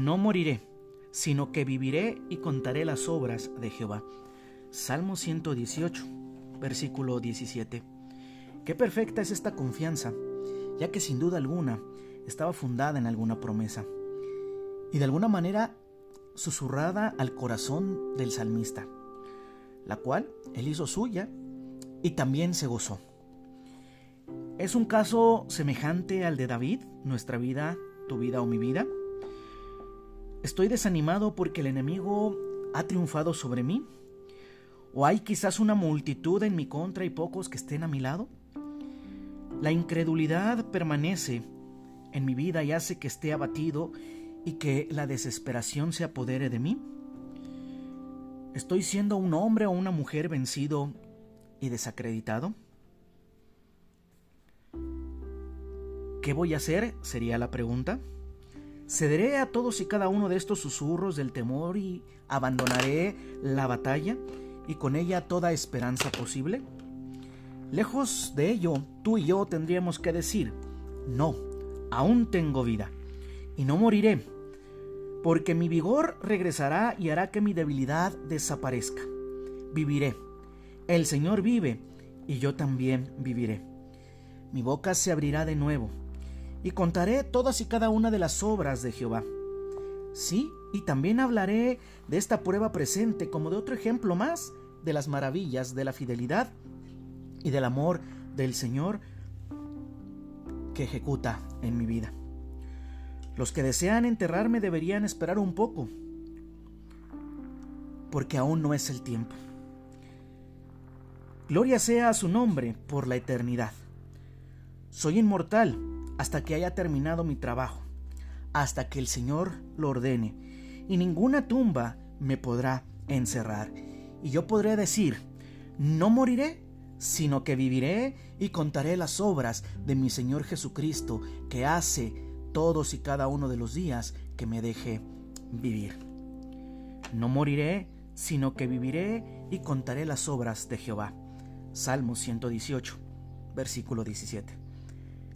no moriré, sino que viviré y contaré las obras de Jehová. Salmo 118, versículo 17. Qué perfecta es esta confianza, ya que sin duda alguna estaba fundada en alguna promesa y de alguna manera susurrada al corazón del salmista, la cual él hizo suya y también se gozó. Es un caso semejante al de David, nuestra vida, tu vida o mi vida. Estoy desanimado porque el enemigo ha triunfado sobre mí. ¿O hay quizás una multitud en mi contra y pocos que estén a mi lado? La incredulidad permanece en mi vida y hace que esté abatido y que la desesperación se apodere de mí. ¿Estoy siendo un hombre o una mujer vencido y desacreditado? ¿Qué voy a hacer? sería la pregunta. ¿Cederé a todos y cada uno de estos susurros del temor y abandonaré la batalla y con ella toda esperanza posible? Lejos de ello, tú y yo tendríamos que decir, no, aún tengo vida y no moriré, porque mi vigor regresará y hará que mi debilidad desaparezca. Viviré. El Señor vive y yo también viviré. Mi boca se abrirá de nuevo y contaré todas y cada una de las obras de Jehová. Sí, y también hablaré de esta prueba presente como de otro ejemplo más de las maravillas de la fidelidad y del amor del Señor que ejecuta en mi vida. Los que desean enterrarme deberían esperar un poco, porque aún no es el tiempo. Gloria sea a su nombre por la eternidad. Soy inmortal hasta que haya terminado mi trabajo, hasta que el Señor lo ordene, y ninguna tumba me podrá encerrar. Y yo podré decir, no moriré, sino que viviré y contaré las obras de mi Señor Jesucristo, que hace todos y cada uno de los días que me deje vivir. No moriré, sino que viviré y contaré las obras de Jehová. Salmo 118, versículo 17.